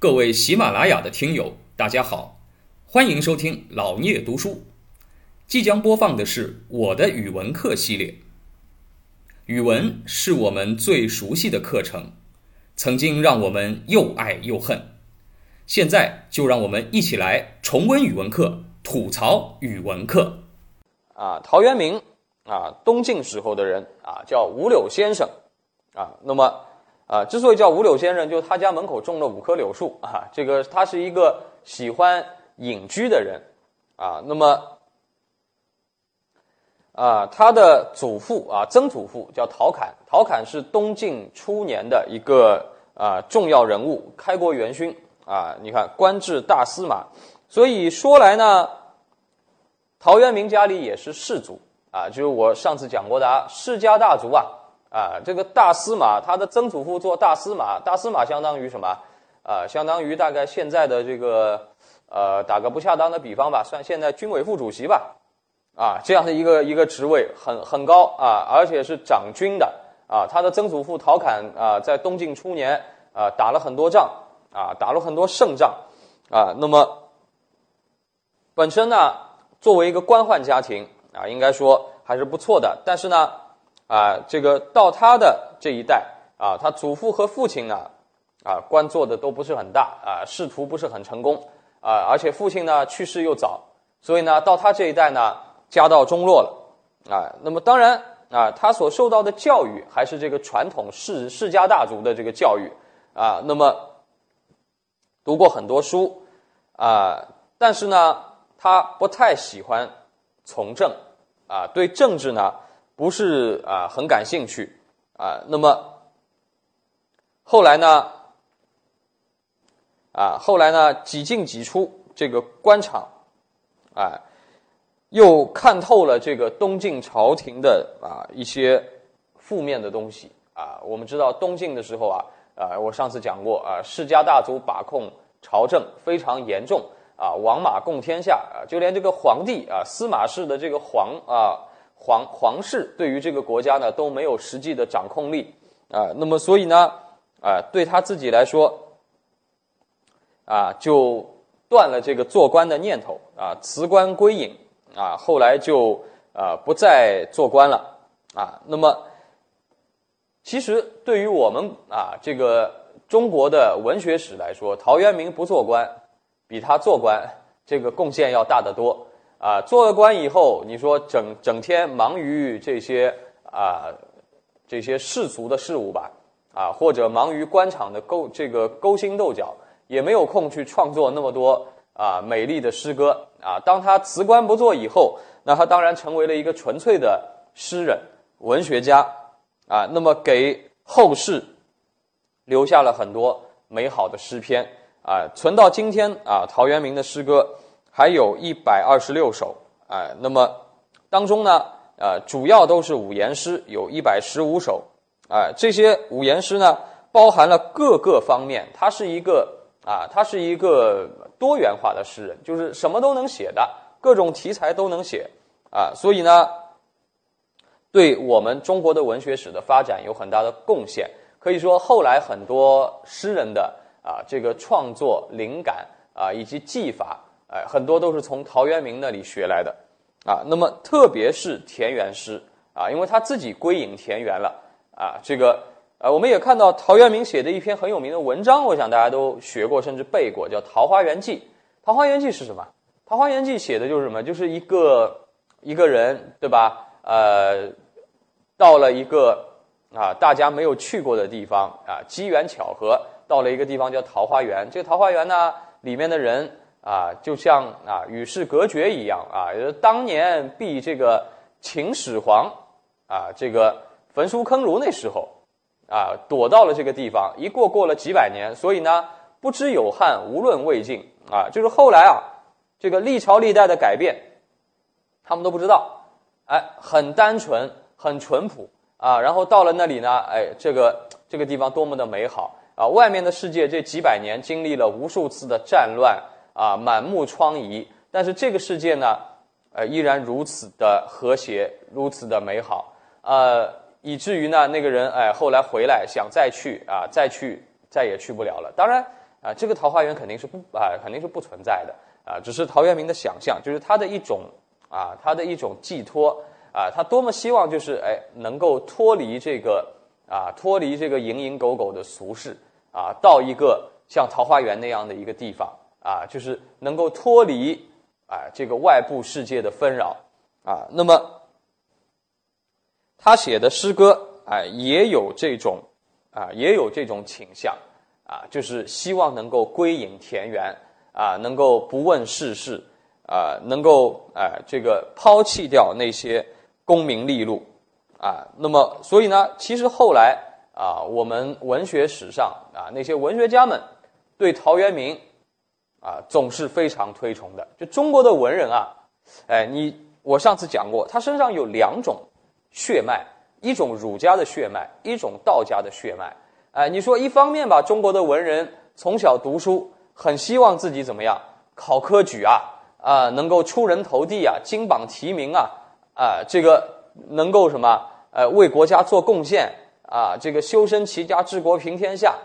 各位喜马拉雅的听友，大家好，欢迎收听老聂读书。即将播放的是我的语文课系列。语文是我们最熟悉的课程，曾经让我们又爱又恨。现在就让我们一起来重温语文课，吐槽语文课。啊，陶渊明啊，东晋时候的人啊，叫五柳先生啊。那么啊，之所以叫五柳先生，就是他家门口种了五棵柳树啊。这个他是一个喜欢隐居的人啊。那么。啊，他的祖父啊，曾祖父叫陶侃，陶侃是东晋初年的一个啊重要人物，开国元勋啊。你看，官至大司马，所以说来呢，陶渊明家里也是士族啊，就是我上次讲过的啊，世家大族啊啊。这个大司马，他的曾祖父做大司马，大司马相当于什么啊？相当于大概现在的这个呃，打个不恰当的比方吧，算现在军委副主席吧。啊，这样的一个一个职位很很高啊，而且是掌军的啊。他的曾祖父陶侃啊，在东晋初年啊，打了很多仗啊，打了很多胜仗啊。那么本身呢，作为一个官宦家庭啊，应该说还是不错的。但是呢，啊，这个到他的这一代啊，他祖父和父亲呢，啊，官做的都不是很大啊，仕途不是很成功啊，而且父亲呢去世又早，所以呢，到他这一代呢。家道中落了，啊，那么当然啊，他所受到的教育还是这个传统世世家大族的这个教育，啊，那么读过很多书，啊，但是呢，他不太喜欢从政，啊，对政治呢不是啊很感兴趣，啊，那么后来呢，啊，后来呢几进几出这个官场，啊。又看透了这个东晋朝廷的啊一些负面的东西啊。我们知道东晋的时候啊，啊，我上次讲过啊，世家大族把控朝政非常严重啊，王马共天下啊，就连这个皇帝啊，司马氏的这个皇啊皇皇室对于这个国家呢都没有实际的掌控力啊。那么所以呢啊，对他自己来说啊，就断了这个做官的念头啊，辞官归隐。啊，后来就啊不再做官了啊。那么，其实对于我们啊这个中国的文学史来说，陶渊明不做官，比他做官这个贡献要大得多啊。做了官以后，你说整整天忙于这些啊这些世俗的事物吧，啊或者忙于官场的勾这个勾心斗角，也没有空去创作那么多。啊，美丽的诗歌啊！当他辞官不做以后，那他当然成为了一个纯粹的诗人、文学家啊。那么给后世留下了很多美好的诗篇啊，存到今天啊，陶渊明的诗歌还有一百二十六首啊。那么当中呢，呃，主要都是五言诗，有一百十五首啊。这些五言诗呢，包含了各个方面，它是一个。啊，他是一个多元化的诗人，就是什么都能写的，各种题材都能写啊，所以呢，对我们中国的文学史的发展有很大的贡献。可以说，后来很多诗人的啊这个创作灵感啊以及技法，哎，很多都是从陶渊明那里学来的啊。那么，特别是田园诗啊，因为他自己归隐田园了啊，这个。呃，我们也看到陶渊明写的一篇很有名的文章，我想大家都学过，甚至背过，叫《桃花源记》。《桃花源记》是什么？《桃花源记》写的就是什么？就是一个一个人，对吧？呃，到了一个啊大家没有去过的地方啊，机缘巧合到了一个地方叫桃花源。这个桃花源呢，里面的人啊，就像啊与世隔绝一样啊。当年避这个秦始皇啊，这个焚书坑儒那时候。啊，躲到了这个地方，一过过了几百年，所以呢，不知有汉，无论魏晋啊，就是后来啊，这个历朝历代的改变，他们都不知道，哎，很单纯，很淳朴啊，然后到了那里呢，哎，这个这个地方多么的美好啊，外面的世界这几百年经历了无数次的战乱啊，满目疮痍，但是这个世界呢，呃，依然如此的和谐，如此的美好，呃。以至于呢，那个人哎，后来回来想再去啊，再去再也去不了了。当然，啊，这个桃花源肯定是不啊，肯定是不存在的啊，只是陶渊明的想象，就是他的一种啊，他的一种寄托啊，他多么希望就是哎，能够脱离这个啊，脱离这个蝇营狗苟的俗世啊，到一个像桃花源那样的一个地方啊，就是能够脱离啊这个外部世界的纷扰啊，那么他写的诗歌啊，也有这种啊，也有这种倾向。啊，就是希望能够归隐田园啊，能够不问世事啊，能够啊这个抛弃掉那些功名利禄啊。那么，所以呢，其实后来啊，我们文学史上啊那些文学家们对陶渊明啊总是非常推崇的。就中国的文人啊，哎，你我上次讲过，他身上有两种血脉，一种儒家的血脉，一种道家的血脉。哎，你说一方面吧，中国的文人从小读书，很希望自己怎么样考科举啊，啊，能够出人头地啊，金榜题名啊，啊，这个能够什么，呃，为国家做贡献啊，这个修身齐家治国平天下，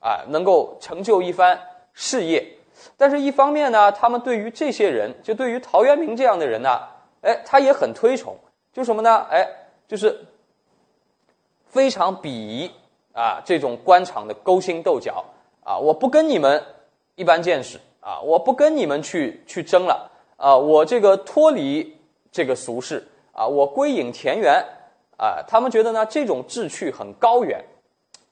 啊，能够成就一番事业。但是，一方面呢，他们对于这些人，就对于陶渊明这样的人呢，哎，他也很推崇，就什么呢？哎，就是非常鄙夷。啊，这种官场的勾心斗角。啊，我不跟你们一般见识。啊，我不跟你们去去争了。啊，我这个脱离这个俗世。啊，我归隐田园。啊，他们觉得呢，这种志趣很高远。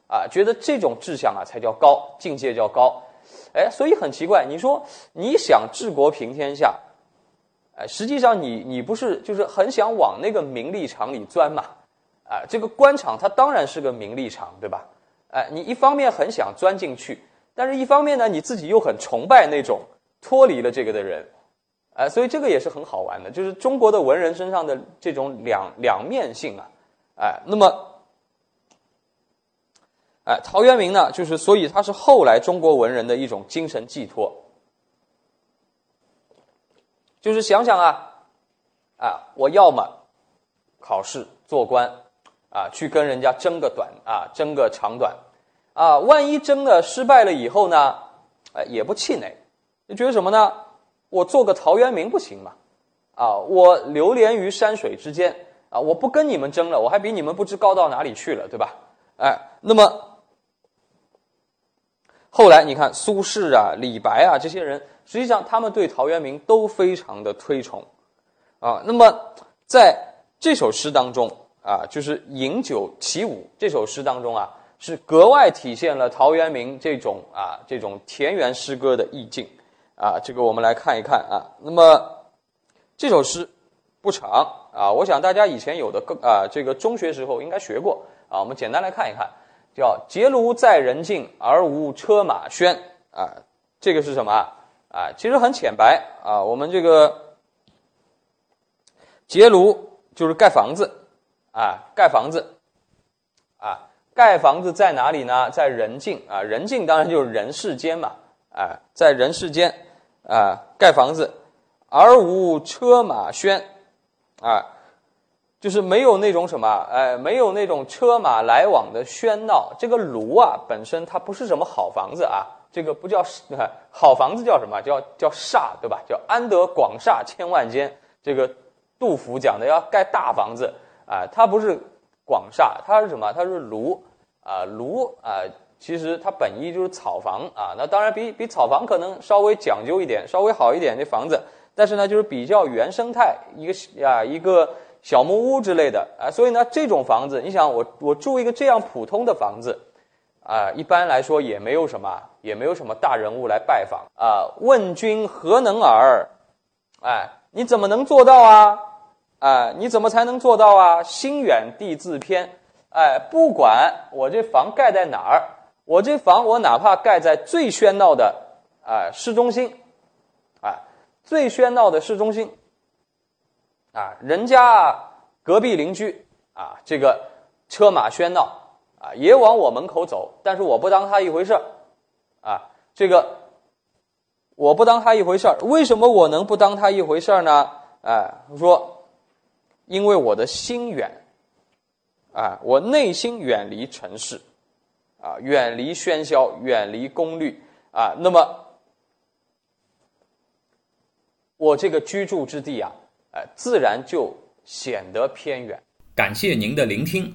啊，觉得这种志向啊才叫高，境界叫高，哎，所以很奇怪，你说你想治国平天下，哎，实际上你你不是就是很想往那个名利场里钻嘛？啊，这个官场它当然是个名利场，对吧？哎，你一方面很想钻进去，但是一方面呢，你自己又很崇拜那种脱离了这个的人，哎，所以这个也是很好玩的，就是中国的文人身上的这种两两面性啊，哎，那么，哎，陶渊明呢，就是所以他是后来中国文人的一种精神寄托，就是想想啊，啊，我要么考试做官。啊，去跟人家争个短啊，争个长短，啊，万一争的失败了以后呢，哎，也不气馁，你觉得什么呢？我做个陶渊明不行吗？啊，我流连于山水之间啊，我不跟你们争了，我还比你们不知高到哪里去了，对吧？哎，那么后来你看苏轼啊、李白啊这些人，实际上他们对陶渊明都非常的推崇啊。那么在这首诗当中。啊，就是《饮酒起舞》这首诗当中啊，是格外体现了陶渊明这种啊这种田园诗歌的意境啊。这个我们来看一看啊。那么这首诗不长啊，我想大家以前有的更啊这个中学时候应该学过啊。我们简单来看一看，叫“结庐在人境，而无车马喧”啊。这个是什么啊？其实很浅白啊。我们这个结庐就是盖房子。啊，盖房子，啊，盖房子在哪里呢？在人境啊，人境当然就是人世间嘛，啊，在人世间啊，盖房子，而无车马喧，啊，就是没有那种什么，哎，没有那种车马来往的喧闹。这个庐啊，本身它不是什么好房子啊，这个不叫好房子，叫什么？叫叫厦，对吧？叫安得广厦千万间。这个杜甫讲的要盖大房子。啊，它不是广厦，它是什么？它是庐啊，庐啊，其实它本意就是草房啊。那当然比比草房可能稍微讲究一点，稍微好一点的房子，但是呢，就是比较原生态，一个啊一个小木屋之类的啊。所以呢，这种房子，你想我我住一个这样普通的房子啊，一般来说也没有什么，也没有什么大人物来拜访啊。问君何能尔？哎，你怎么能做到啊？哎，你怎么才能做到啊？心远地自偏，哎，不管我这房盖在哪儿，我这房我哪怕盖在最喧闹的哎市中心，啊，最喧闹的市中心，啊，人家隔壁邻居啊，这个车马喧闹啊，也往我门口走，但是我不当他一回事儿，啊，这个我不当他一回事儿，为什么我能不当他一回事儿呢？哎，说。因为我的心远，啊，我内心远离尘世，啊，远离喧嚣，远离功利，啊，那么我这个居住之地啊，哎，自然就显得偏远。感谢您的聆听。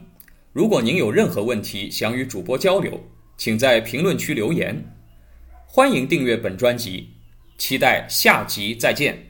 如果您有任何问题想与主播交流，请在评论区留言。欢迎订阅本专辑，期待下集再见。